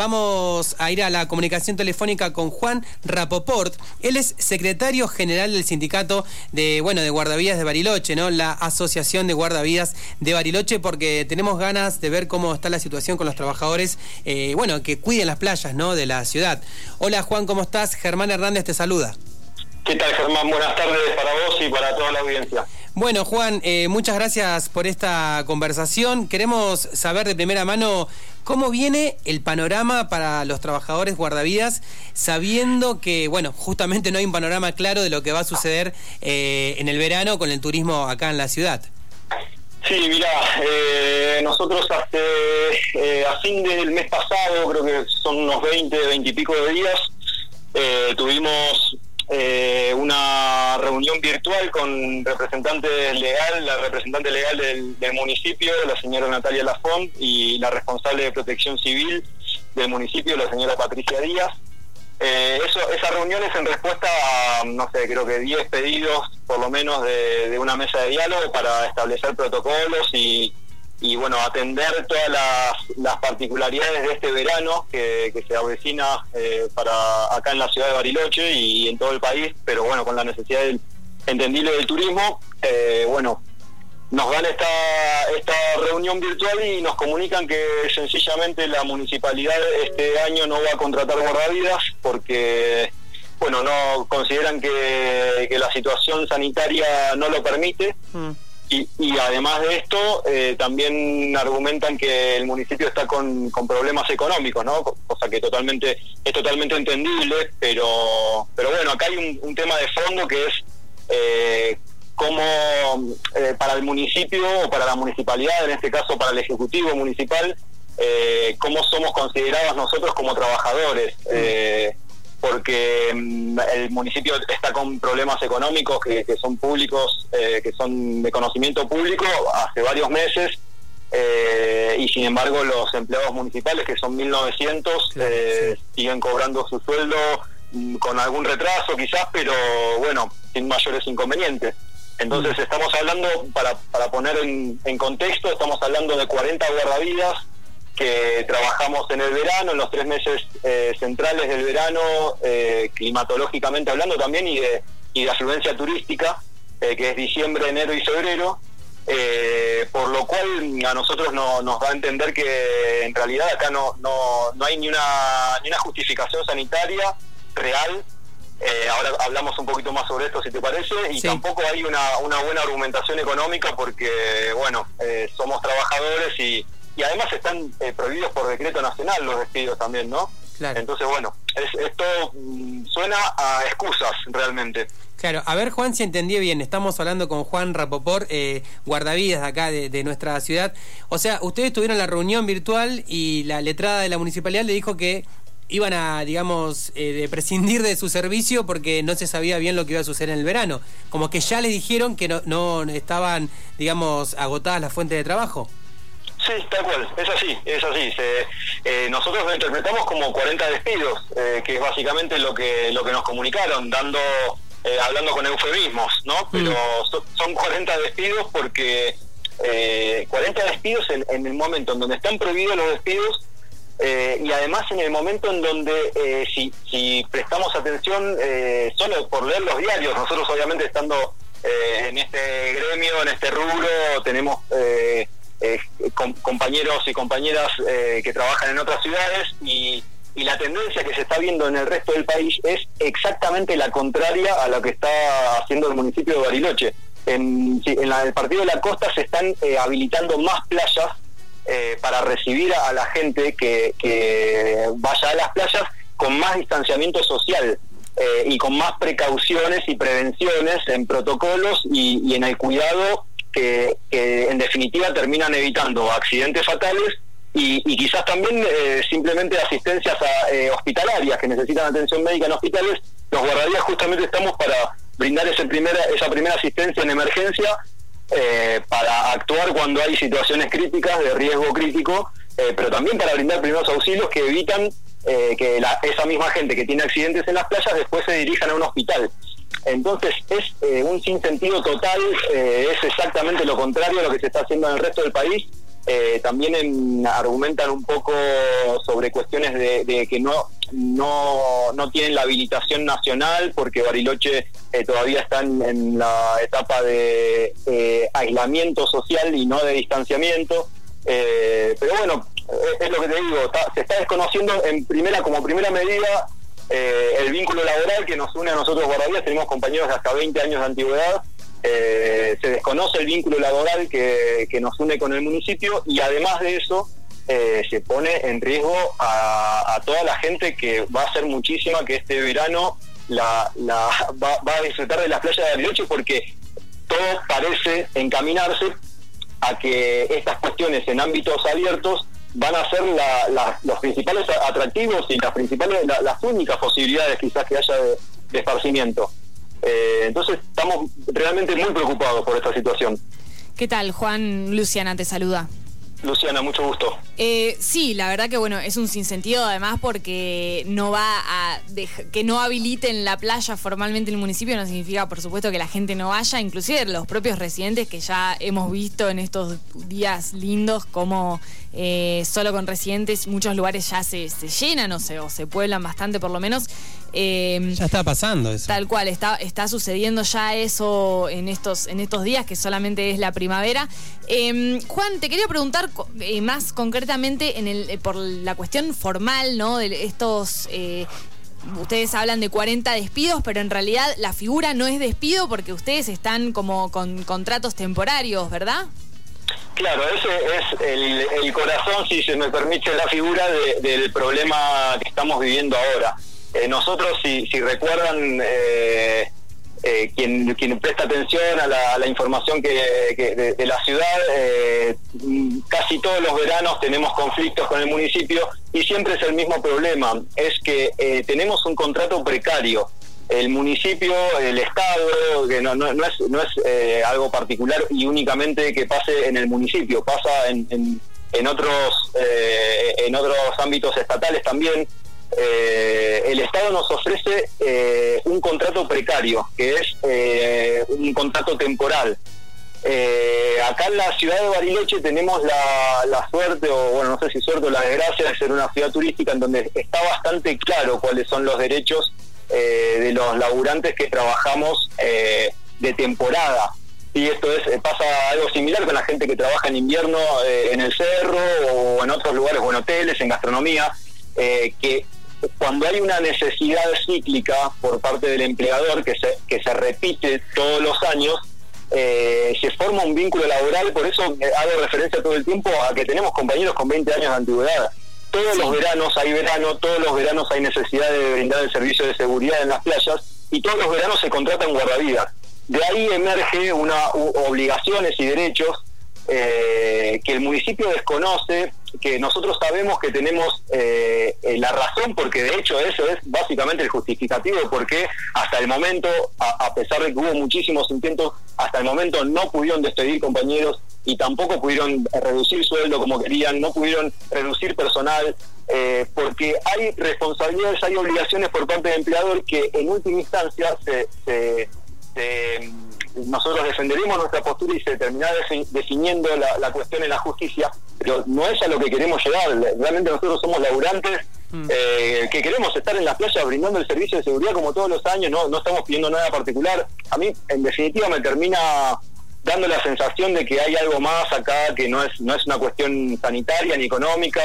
Vamos a ir a la comunicación telefónica con Juan Rapoport. Él es secretario general del sindicato de, bueno, de guardavidas de Bariloche, ¿no? La Asociación de Guardavidas de Bariloche, porque tenemos ganas de ver cómo está la situación con los trabajadores, eh, bueno, que cuiden las playas, ¿no? De la ciudad. Hola Juan, ¿cómo estás? Germán Hernández te saluda. ¿Qué tal Germán? Buenas tardes para vos y para toda la audiencia. Bueno, Juan, eh, muchas gracias por esta conversación. Queremos saber de primera mano cómo viene el panorama para los trabajadores guardavidas, sabiendo que, bueno, justamente no hay un panorama claro de lo que va a suceder eh, en el verano con el turismo acá en la ciudad. Sí, mira, eh, nosotros hace, a fin del mes pasado, creo que son unos 20, 20 y pico de días, tuvimos eh, una reunión virtual con representante legal, la representante legal del, municipio, la señora Natalia Lafont, y la responsable de protección civil del municipio, la señora Patricia Díaz. Eh, eso, esa reunión es en respuesta a, no sé, creo que 10 pedidos por lo menos de una mesa de diálogo para establecer protocolos y, y bueno, atender todas las, particularidades de este verano que, se avecina eh, para acá en la ciudad de Bariloche y, en todo el país, pero bueno, con la necesidad del, entendible del turismo, eh, bueno, nos dan esta, esta reunión virtual y nos comunican que sencillamente la municipalidad este año no va a contratar guardavidas porque, bueno, no consideran que, la situación sanitaria no lo permite. Mm. Y, además de esto, eh, también argumentan que el municipio está con, problemas económicos, ¿no? Cosa que totalmente es totalmente entendible, pero pero bueno, acá hay un, tema de fondo que es eh, cómo eh, para el municipio o para la municipalidad, en este caso para el ejecutivo municipal, eh, cómo somos considerados nosotros como trabajadores. Eh, porque mm, el municipio está con problemas económicos que, son públicos, eh, que son de conocimiento público hace varios meses, eh, y sin embargo los empleados municipales, que son 1.900, eh, siguen cobrando su sueldo mm, con algún retraso quizás, pero bueno, sin mayores inconvenientes. Entonces mm. estamos hablando, para, para poner en, en contexto, estamos hablando de 40 guardavidas, que trabajamos en el verano, en los tres meses eh, centrales del verano, eh, climatológicamente hablando también, y de, y de afluencia turística, eh, que es diciembre, enero y febrero, por lo cual a nosotros no, nos da a entender que en realidad acá no, no, no hay ni una, ni una justificación sanitaria real. ahora hablamos un poquito más sobre esto, si te parece, y tampoco hay una, una buena argumentación económica porque, bueno, somos trabajadores y y además están eh, prohibidos por decreto nacional los despidos también, ¿no? Claro. Entonces, bueno, esto mm, suena a excusas realmente. Claro, a ver Juan si entendí bien, estamos hablando con Juan Rapopor, eh, guardavidas de acá de, nuestra ciudad. O sea, ustedes tuvieron la reunión virtual y la letrada de la municipalidad le dijo que iban a, digamos, eh, de prescindir de su servicio porque no se sabía bien lo que iba a suceder en el verano. Como que ya les dijeron que no, no estaban, digamos, agotadas las fuentes de trabajo. Sí, tal cual, es así, es así. Eh, nosotros lo interpretamos como 40 despidos, eh, que es básicamente lo que lo que nos comunicaron, dando eh, hablando con eufemismos, ¿no? Mm. Pero son 40 despidos porque 40 despidos en, el momento en donde están prohibidos los despidos y además en el momento en donde si, si prestamos atención solo por leer los diarios, nosotros obviamente estando en este gremio, en este rubro, tenemos eh, compañeros y compañeras eh, que trabajan en otras ciudades y, la tendencia que se está viendo en el resto del país es exactamente la contraria a lo que está haciendo el municipio de Bariloche. En, el partido de la costa se están eh, habilitando más playas eh, para recibir a, la gente que, vaya a las playas con más distanciamiento social. y con más precauciones y prevenciones en protocolos y, y en el cuidado que, en definitiva terminan evitando accidentes fatales y, quizás también eh, simplemente asistencias eh, hospitalarias que necesitan atención médica en hospitales. Los guardarías justamente estamos para brindar ese primera, esa primera asistencia en emergencia eh, para actuar cuando hay situaciones críticas de riesgo crítico, pero también para brindar primeros auxilios que evitan que esa misma gente que tiene accidentes en las playas después se dirijan a un hospital. Entonces es eh, un sinsentido total, eh, es exactamente lo contrario a lo que se está haciendo en el resto del país eh, también argumentan un poco sobre cuestiones de, que no, no, no, tienen la habilitación nacional porque Bariloche eh, todavía está en, la etapa de eh, aislamiento social y no de distanciamiento. pero bueno, es lo que te digo, se está desconociendo en primera como primera medida el vínculo laboral que nos une a nosotros guardavías, tenemos compañeros de hasta 20 años de antigüedad. Eh, se desconoce el vínculo laboral que, nos une con el municipio y además de eso eh, se pone en riesgo a, toda la gente que va a ser muchísima que este verano la, va, a disfrutar de las playas de Bariloche porque todo parece encaminarse a que estas cuestiones en ámbitos abiertos van a ser los principales atractivos y las principales las únicas posibilidades quizás que haya de esparcimiento. Eh, entonces estamos realmente muy preocupados por esta situación. ¿Qué tal, Juan? Luciana te saluda. Luciana, mucho gusto. Eh, sí, la verdad que bueno, es un sinsentido además porque no va a que no habiliten la playa formalmente en el municipio no significa por supuesto que la gente no vaya, inclusive los propios residentes que ya hemos visto en estos días lindos como eh, solo con residentes muchos lugares ya se, llenan o se, o se pueblan bastante por lo menos Em, ya está pasando eso. Tal cual, está, está sucediendo ya eso en estos, en estos días, que solamente es la primavera. Em, Juan, te quería preguntar eh, más concretamente en el, eh, por la cuestión formal, ¿no? De estos. Ustedes hablan de 40 despidos, pero en realidad la figura no es despido porque ustedes están como con contratos temporarios, ¿verdad? Claro, ese es el, corazón, si se me permite, la figura del problema que estamos viviendo ahora. Eh, nosotros, si, recuerdan, eh, eh, quien, presta atención a la, información que, de, la ciudad, casi todos los veranos tenemos conflictos con el municipio y siempre es el mismo problema, es que tenemos un contrato precario. El municipio, el Estado, que no, no, es, no es algo particular y únicamente que pase en el municipio, pasa en, en, otros, en otros ámbitos estatales también eh, el Estado nos ofrece eh, un contrato precario, que es eh, un contrato temporal. acá en la ciudad de Bariloche tenemos la, suerte, o bueno, no sé si suerte o la desgracia de ser una ciudad turística en donde está bastante claro cuáles son los derechos de los laburantes que trabajamos de temporada. Y esto es pasa algo similar con la gente que trabaja en invierno en el cerro o en otros lugares o en hoteles, en gastronomía, que cuando hay una necesidad cíclica por parte del empleador que se, que se repite todos los años, eh, se forma un vínculo laboral, por eso hago referencia todo el tiempo a que tenemos compañeros con 20 años de antigüedad. Todos los veranos hay verano, todos los veranos hay necesidad de brindar el servicio de seguridad en las playas y todos los veranos se contratan guardavidas. De ahí emerge una obligaciones y derechos eh, que el municipio desconoce, que nosotros sabemos que tenemos eh, eh, la razón, porque de hecho eso es básicamente el justificativo, porque hasta el momento, a, pesar de que hubo muchísimos intentos, hasta el momento no pudieron despedir compañeros y tampoco pudieron reducir sueldo como querían, no pudieron reducir personal, porque hay responsabilidades, hay obligaciones por parte del empleador que en última instancia se, se nosotros defenderemos nuestra postura y se terminará definiendo la, cuestión en la justicia, pero no es a lo que queremos llegar. Realmente nosotros somos laburantes mm. eh, que queremos estar en las playas brindando el servicio de seguridad como todos los años, no, no estamos pidiendo nada particular. A mí, en definitiva, me termina dando la sensación de que hay algo más acá que no es, no es una cuestión sanitaria ni económica.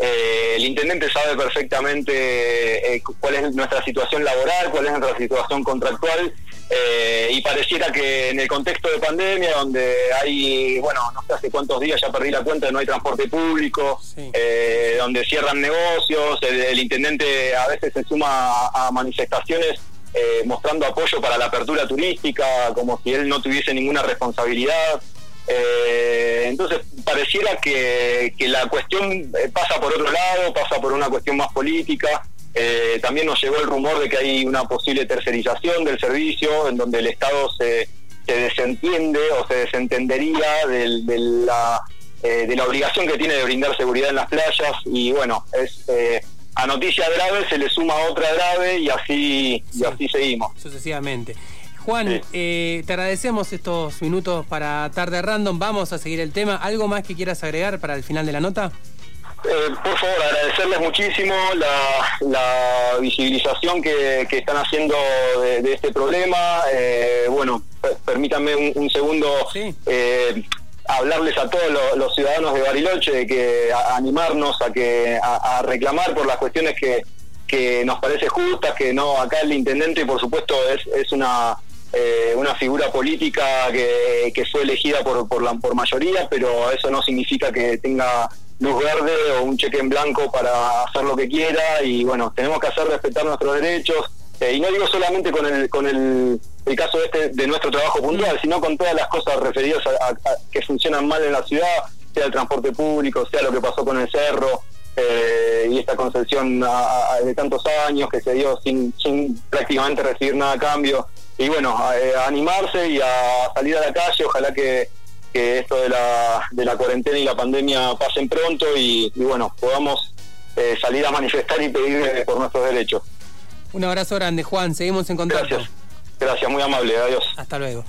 Eh, el intendente sabe perfectamente eh, cuál es nuestra situación laboral, cuál es nuestra situación contractual eh, y pareciera que en el contexto de pandemia, donde hay, bueno, no sé hace cuántos días ya perdí la cuenta, no hay transporte público, eh, donde cierran negocios, el, intendente a veces se suma a, manifestaciones eh, mostrando apoyo para la apertura turística, como si él no tuviese ninguna responsabilidad. Entonces pareciera que, que la cuestión pasa por otro lado, pasa por una cuestión más política. Eh, también nos llegó el rumor de que hay una posible tercerización del servicio, en donde el Estado se, se desentiende o se desentendería de, la, eh, de la obligación que tiene de brindar seguridad en las playas. Y bueno, es eh, a noticia grave se le suma otra grave y así, y así seguimos. Sucesivamente. Juan, eh, te agradecemos estos minutos para Tarde Random. Vamos a seguir el tema. ¿Algo más que quieras agregar para el final de la nota? Eh, por favor, agradecerles muchísimo la, visibilización que, están haciendo de, este problema. Eh, bueno, permítanme un, segundo hablarles a todos los, ciudadanos de Bariloche de que animarnos a que a, reclamar por las cuestiones que, que nos parece justas, que no acá el intendente por supuesto es, es una eh, una figura política que, fue elegida por, por, la, por mayoría, pero eso no significa que tenga luz verde o un cheque en blanco para hacer lo que quiera. Y bueno, tenemos que hacer respetar nuestros derechos. Eh, y no digo solamente con el, con el, el, caso este de nuestro trabajo puntual, sino con todas las cosas referidas a, que funcionan mal en la ciudad, sea el transporte público, sea lo que pasó con el cerro, eh, y esta concesión de tantos años que se dio sin, sin prácticamente recibir nada a cambio y bueno, a, eh, animarse y a salir a la calle, ojalá que, esto de la, de la cuarentena y la pandemia pasen pronto y, bueno, podamos eh, salir a manifestar y pedir eh, por nuestros derechos. Un abrazo grande, Juan, seguimos en contacto. Gracias, gracias, muy amable, adiós. Hasta luego.